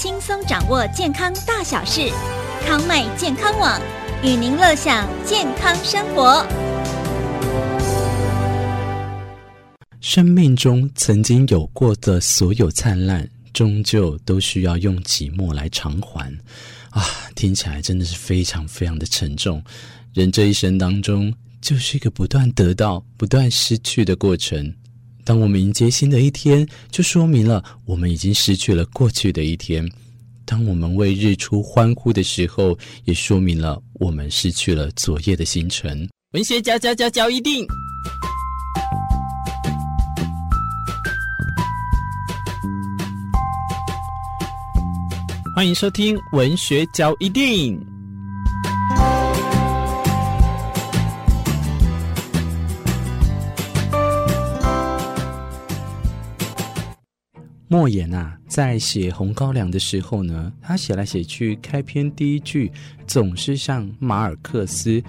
轻松掌握健康大小事，康麦健康网与您乐享健康生活。生命中曾经有过的所有灿烂，终究都需要用寂寞来偿还。啊，听起来真的是非常非常的沉重。人这一生当中，就是一个不断得到、不断失去的过程。当我们迎接新的一天，就说明了我们已经失去了过去的一天；当我们为日出欢呼的时候，也说明了我们失去了昨夜的星辰。文学家家家教一定，欢迎收听文学教一定。莫言啊，在写《红高粱》的时候呢，他写来写去，开篇第一句总是像马尔克斯。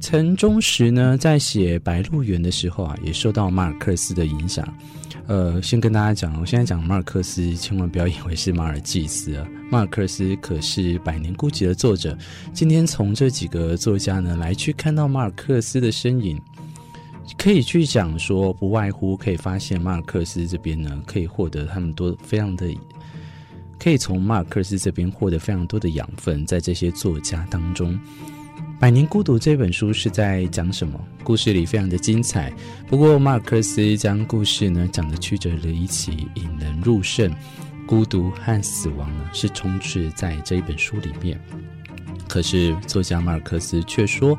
陈忠实呢，在写《白鹿原》的时候啊，也受到马尔克斯的影响。呃，先跟大家讲，我现在讲马尔克斯，千万不要以为是马尔济斯啊。马尔克斯可是《百年孤寂》的作者。今天从这几个作家呢，来去看到马尔克斯的身影。可以去讲说，不外乎可以发现马尔克斯这边呢，可以获得他们多非常的，可以从马尔克斯这边获得非常多的养分，在这些作家当中，《百年孤独》这本书是在讲什么？故事里非常的精彩，不过马尔克斯将故事呢讲得曲折离奇，引人入胜，孤独和死亡呢是充斥在这一本书里面。可是作家马尔克斯却说。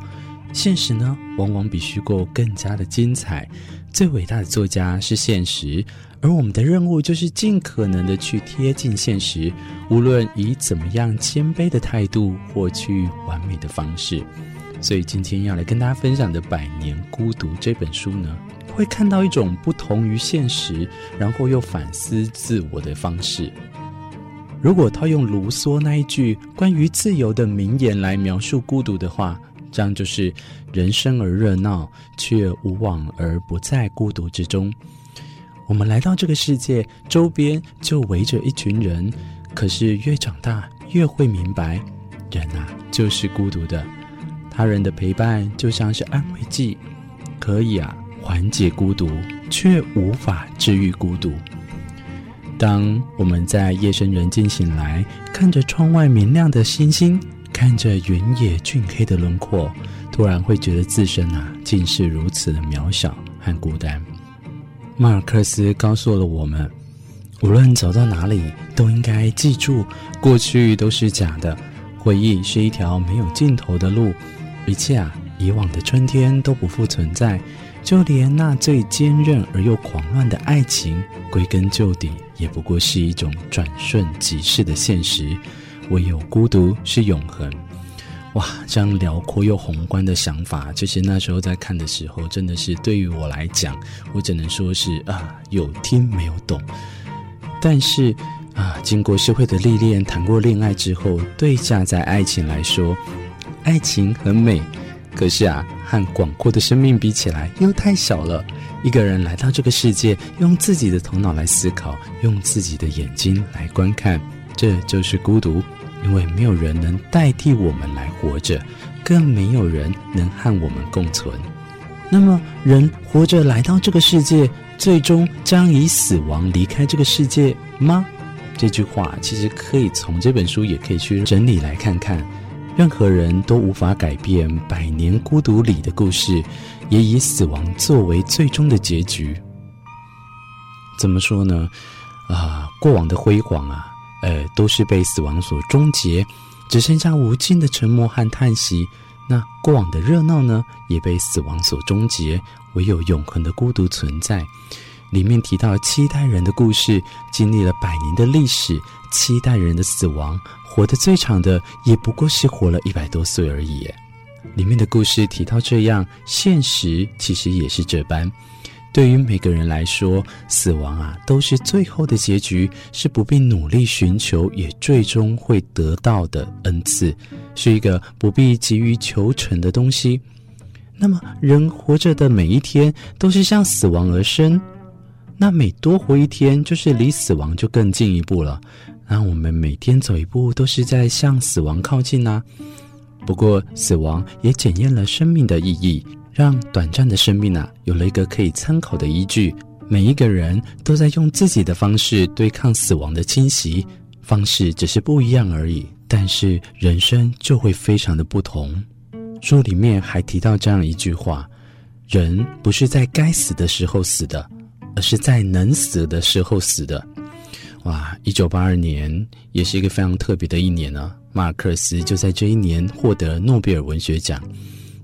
现实呢，往往比虚构更加的精彩。最伟大的作家是现实，而我们的任务就是尽可能的去贴近现实，无论以怎么样谦卑的态度或去完美的方式。所以今天要来跟大家分享的《百年孤独》这本书呢，会看到一种不同于现实，然后又反思自我的方式。如果套用卢梭那一句关于自由的名言来描述孤独的话，这样就是人生而热闹，却无往而不在孤独之中。我们来到这个世界，周边就围着一群人，可是越长大越会明白，人啊就是孤独的。他人的陪伴就像是安慰剂，可以啊缓解孤独，却无法治愈孤独。当我们在夜深人静醒来，看着窗外明亮的星星。看着原野俊黑的轮廓，突然会觉得自身啊，竟是如此的渺小和孤单。马尔克斯告诉了我们，无论走到哪里，都应该记住，过去都是假的，回忆是一条没有尽头的路，一切啊，以往的春天都不复存在，就连那最坚韧而又狂乱的爱情，归根究底，也不过是一种转瞬即逝的现实。唯有孤独是永恒，哇！这样辽阔又宏观的想法，其实那时候在看的时候，真的是对于我来讲，我只能说是啊，有听没有懂。但是啊，经过社会的历练，谈过恋爱之后，对价在爱情来说，爱情很美，可是啊，和广阔的生命比起来，又太小了。一个人来到这个世界，用自己的头脑来思考，用自己的眼睛来观看，这就是孤独。因为没有人能代替我们来活着，更没有人能和我们共存。那么，人活着来到这个世界，最终将以死亡离开这个世界吗？这句话其实可以从这本书也可以去整理来看看。任何人都无法改变《百年孤独》里的故事，也以死亡作为最终的结局。怎么说呢？啊，过往的辉煌啊！呃，都是被死亡所终结，只剩下无尽的沉默和叹息。那过往的热闹呢，也被死亡所终结，唯有永恒的孤独存在。里面提到七代人的故事，经历了百年的历史，七代人的死亡，活得最长的也不过是活了一百多岁而已。里面的故事提到这样，现实其实也是这般。对于每个人来说，死亡啊，都是最后的结局，是不必努力寻求也最终会得到的恩赐，是一个不必急于求成的东西。那么，人活着的每一天都是向死亡而生，那每多活一天，就是离死亡就更进一步了。那我们每天走一步都是在向死亡靠近呐。不过，死亡也检验了生命的意义，让短暂的生命啊有了一个可以参考的依据。每一个人都在用自己的方式对抗死亡的侵袭，方式只是不一样而已，但是人生就会非常的不同。书里面还提到这样一句话：人不是在该死的时候死的，而是在能死的时候死的。哇，一九八二年也是一个非常特别的一年呢、啊。马尔克斯就在这一年获得诺贝尔文学奖。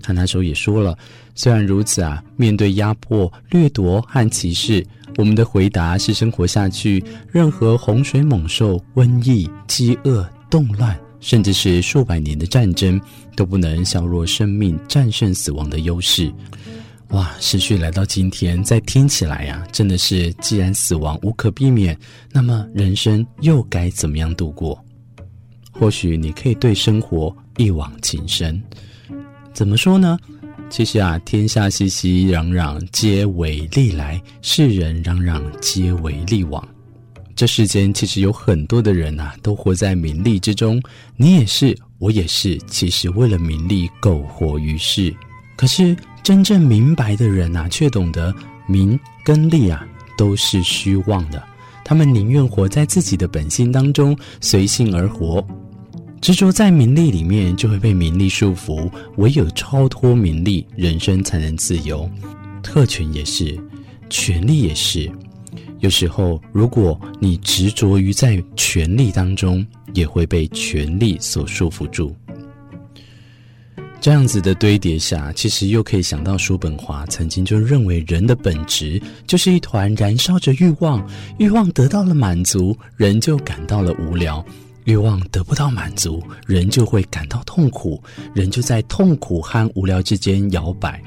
他那时候也说了，虽然如此啊，面对压迫、掠夺和歧视，我们的回答是生活下去。任何洪水猛兽、瘟疫、饥饿、动乱，甚至是数百年的战争，都不能削弱生命战胜死亡的优势。哇，时序来到今天，再听起来呀、啊，真的是，既然死亡无可避免，那么人生又该怎么样度过？或许你可以对生活一往情深。怎么说呢？其实啊，天下熙熙攘攘，皆为利来；世人攘攘，皆为利往。这世间其实有很多的人啊，都活在名利之中。你也是，我也是。其实为了名利，苟活于世。可是真正明白的人啊，却懂得名跟利啊，都是虚妄的。他们宁愿活在自己的本性当中，随性而活。执着在名利里面，就会被名利束缚；唯有超脱名利，人生才能自由。特权也是，权力也是。有时候，如果你执着于在权力当中，也会被权力所束缚住。这样子的堆叠下，其实又可以想到叔本华曾经就认为，人的本质就是一团燃烧着欲望，欲望得到了满足，人就感到了无聊。欲望得不到满足，人就会感到痛苦，人就在痛苦和无聊之间摇摆。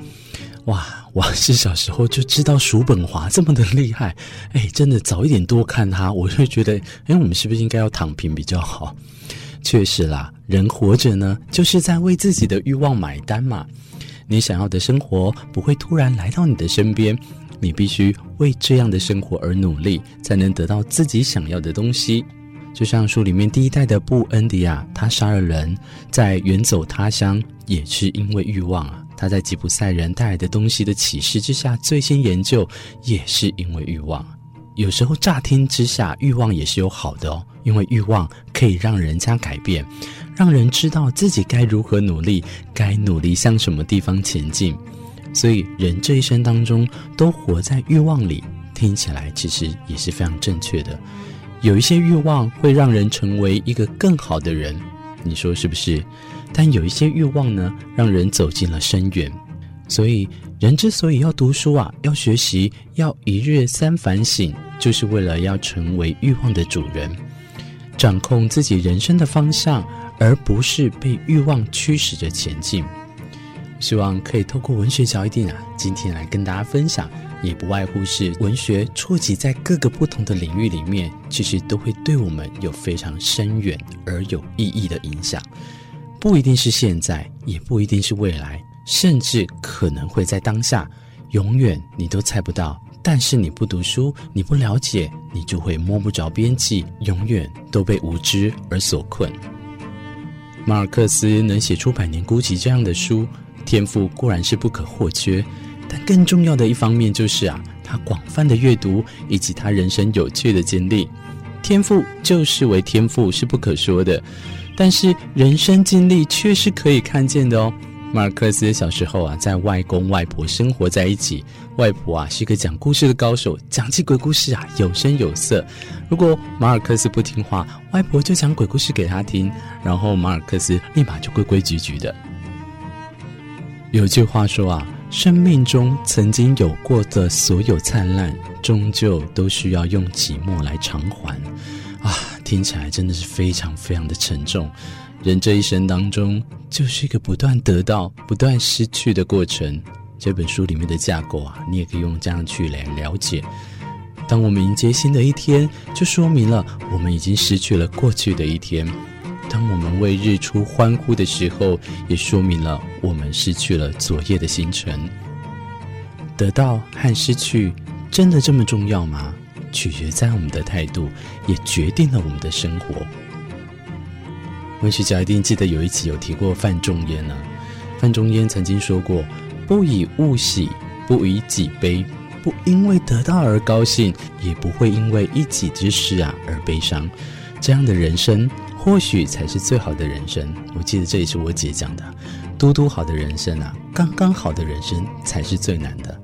哇！我是小时候就知道叔本华这么的厉害，哎，真的早一点多看他，我就觉得，哎，我们是不是应该要躺平比较好？确实啦，人活着呢，就是在为自己的欲望买单嘛。你想要的生活不会突然来到你的身边，你必须为这样的生活而努力，才能得到自己想要的东西。就像书里面第一代的布恩迪亚，他杀了人，在远走他乡也是因为欲望啊。他在吉普赛人带来的东西的启示之下，最先研究也是因为欲望。有时候乍听之下，欲望也是有好的哦，因为欲望可以让人家改变，让人知道自己该如何努力，该努力向什么地方前进。所以人这一生当中都活在欲望里，听起来其实也是非常正确的。有一些欲望会让人成为一个更好的人，你说是不是？但有一些欲望呢，让人走进了深渊。所以，人之所以要读书啊，要学习，要一日三反省，就是为了要成为欲望的主人，掌控自己人生的方向，而不是被欲望驱使着前进。希望可以透过文学小一点啊，今天来跟大家分享。也不外乎是文学触及在各个不同的领域里面，其实都会对我们有非常深远而有意义的影响。不一定是现在，也不一定是未来，甚至可能会在当下，永远你都猜不到。但是你不读书，你不了解，你就会摸不着边际，永远都被无知而所困。马尔克斯能写出《百年孤寂》这样的书，天赋固然是不可或缺。但更重要的一方面就是啊，他广泛的阅读以及他人生有趣的经历，天赋就视为天赋是不可说的，但是人生经历却是可以看见的哦。马尔克斯小时候啊，在外公外婆生活在一起，外婆啊是一个讲故事的高手，讲起鬼故事啊有声有色。如果马尔克斯不听话，外婆就讲鬼故事给他听，然后马尔克斯立马就规规矩矩的。有句话说啊。生命中曾经有过的所有灿烂，终究都需要用寂寞来偿还。啊，听起来真的是非常非常的沉重。人这一生当中，就是一个不断得到、不断失去的过程。这本书里面的架构啊，你也可以用这样去来了解。当我们迎接新的一天，就说明了我们已经失去了过去的一天。当我们为日出欢呼的时候，也说明了我们失去了昨夜的星辰。得到和失去真的这么重要吗？取决在我们的态度，也决定了我们的生活。文学家一定记得有一集有提过范仲淹呢、范仲淹曾经说过：“不以物喜，不以己悲，不因为得到而高兴，也不会因为一己之失啊而悲伤。这样的人生，或许才是最好的人生。”我记得这也是我姐讲的。嘟嘟好的人生啊，刚刚好的人生才是最难的。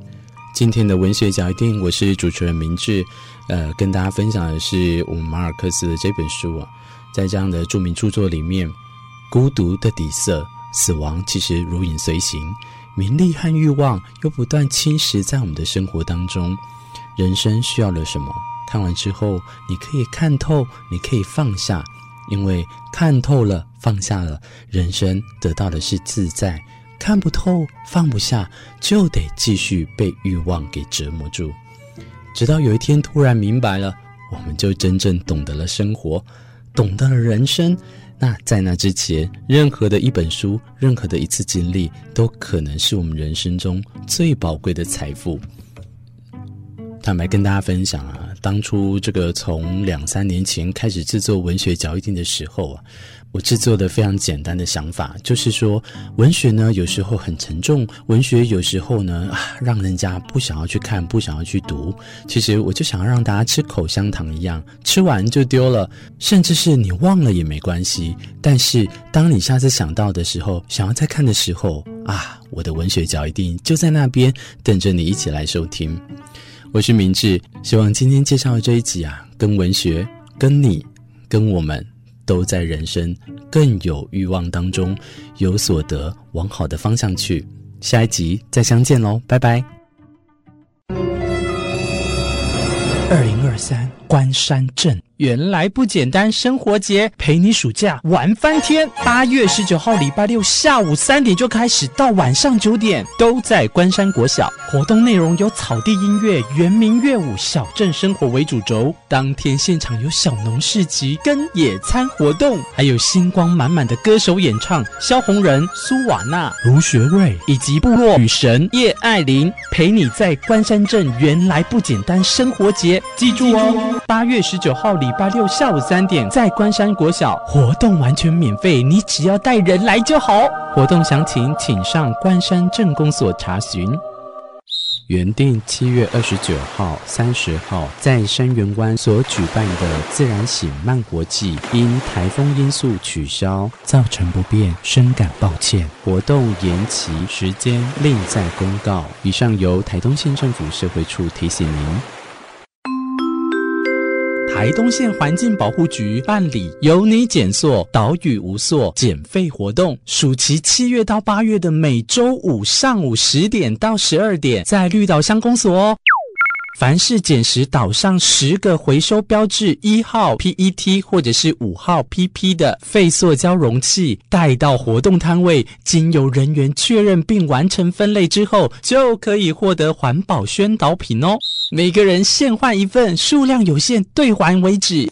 今天的文学角一定，我是主持人明志，呃，跟大家分享的是我们马尔克斯的这本书啊。在这样的著名著作里面，孤独的底色，死亡其实如影随形，名利和欲望又不断侵蚀在我们的生活当中。人生需要了什么？看完之后，你可以看透，你可以放下，因为看透了，放下了，人生得到的是自在；看不透，放不下，就得继续被欲望给折磨住，直到有一天突然明白了，我们就真正懂得了生活。懂得了人生，那在那之前，任何的一本书，任何的一次经历，都可能是我们人生中最宝贵的财富。坦白跟大家分享啊，当初这个从两三年前开始制作文学脚一定的时候啊。我制作的非常简单的想法，就是说，文学呢有时候很沉重，文学有时候呢啊让人家不想要去看，不想要去读。其实我就想要让大家吃口香糖一样，吃完就丢了，甚至是你忘了也没关系。但是当你下次想到的时候，想要再看的时候啊，我的文学脚一定就在那边等着你一起来收听。我是明志，希望今天介绍的这一集啊，跟文学、跟你、跟我们。都在人生更有欲望当中有所得，往好的方向去。下一集再相见喽，拜拜。二零二三关山镇。原来不简单，生活节陪你暑假玩翻天。八月十九号礼拜六下午三点就开始，到晚上九点都在关山国小。活动内容有草地音乐、原民乐舞、小镇生活为主轴。当天现场有小农市集跟野餐活动，还有星光满满的歌手演唱，萧红人、苏瓦娜、卢学瑞以及部落女神叶爱玲陪你在关山镇。原来不简单，生活节记住哦，八月十九号礼。拜六下午三点，在关山国小活动完全免费，你只要带人来就好。活动详情请上关山镇公所查询。原定七月二十九号、三十号在山园湾所举办的自然醒慢国际，因台风因素取消，造成不便，深感抱歉。活动延期时间另再公告。以上由台东县政府社会处提醒您。台东县环境保护局办理“有你减塑，岛屿无塑”减费活动，暑期七月到八月的每周五上午十点到十二点，在绿岛乡公所哦。凡是捡拾岛上十个回收标志一号 PET 或者是五号 PP 的废塑胶容器，带到活动摊位，经由人员确认并完成分类之后，就可以获得环保宣导品哦。每个人限换一份，数量有限，兑还为止。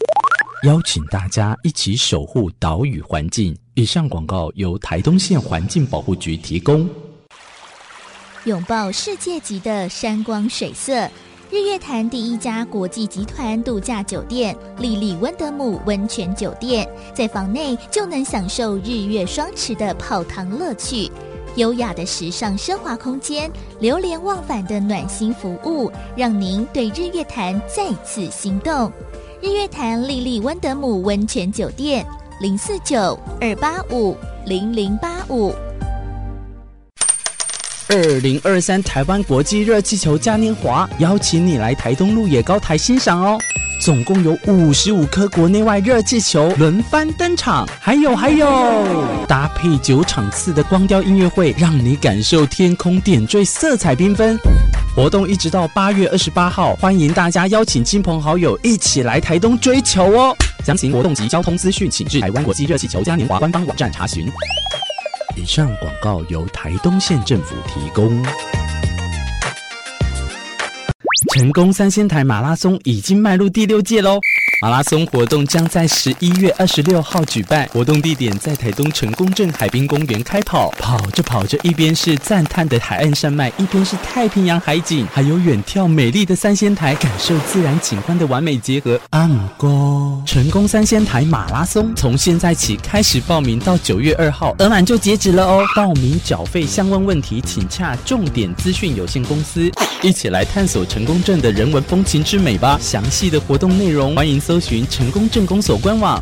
邀请大家一起守护岛屿环境。以上广告由台东县环境保护局提供。拥抱世界级的山光水色，日月潭第一家国际集团度假酒店——丽丽温德姆温泉酒店，在房内就能享受日月双池的泡汤乐趣。优雅的时尚奢华空间，流连忘返的暖心服务，让您对日月潭再次心动。日月潭丽丽温德姆温泉酒店，零四九二八五零零八五。二零二三台湾国际热气球嘉年华，邀请你来台东鹿野高台欣赏哦。总共有五十五颗国内外热气球轮番登场，还有还有搭配九场次的光雕音乐会，让你感受天空点缀，色彩缤纷。活动一直到八月二十八号，欢迎大家邀请亲朋好友一起来台东追球哦。详情活动及交通资讯，请至台湾国际热气球嘉年华官方网站查询。以上广告由台东县政府提供。成功三仙台马拉松已经迈入第六届喽！马拉松活动将在十一月二十六号举办，活动地点在台东成功镇海滨公园开跑。跑着跑着，一边是赞叹的海岸山脉，一边是太平洋海景，还有远眺美丽的三仙台，感受自然景观的完美结合。安哥，成功三仙台马拉松从现在起开始报名，到九月二号，额满就截止了哦。报名缴费相关问题，请洽重点资讯有限公司。一起来探索成功镇的人文风情之美吧。详细的活动内容，欢迎搜寻成功镇公所官网。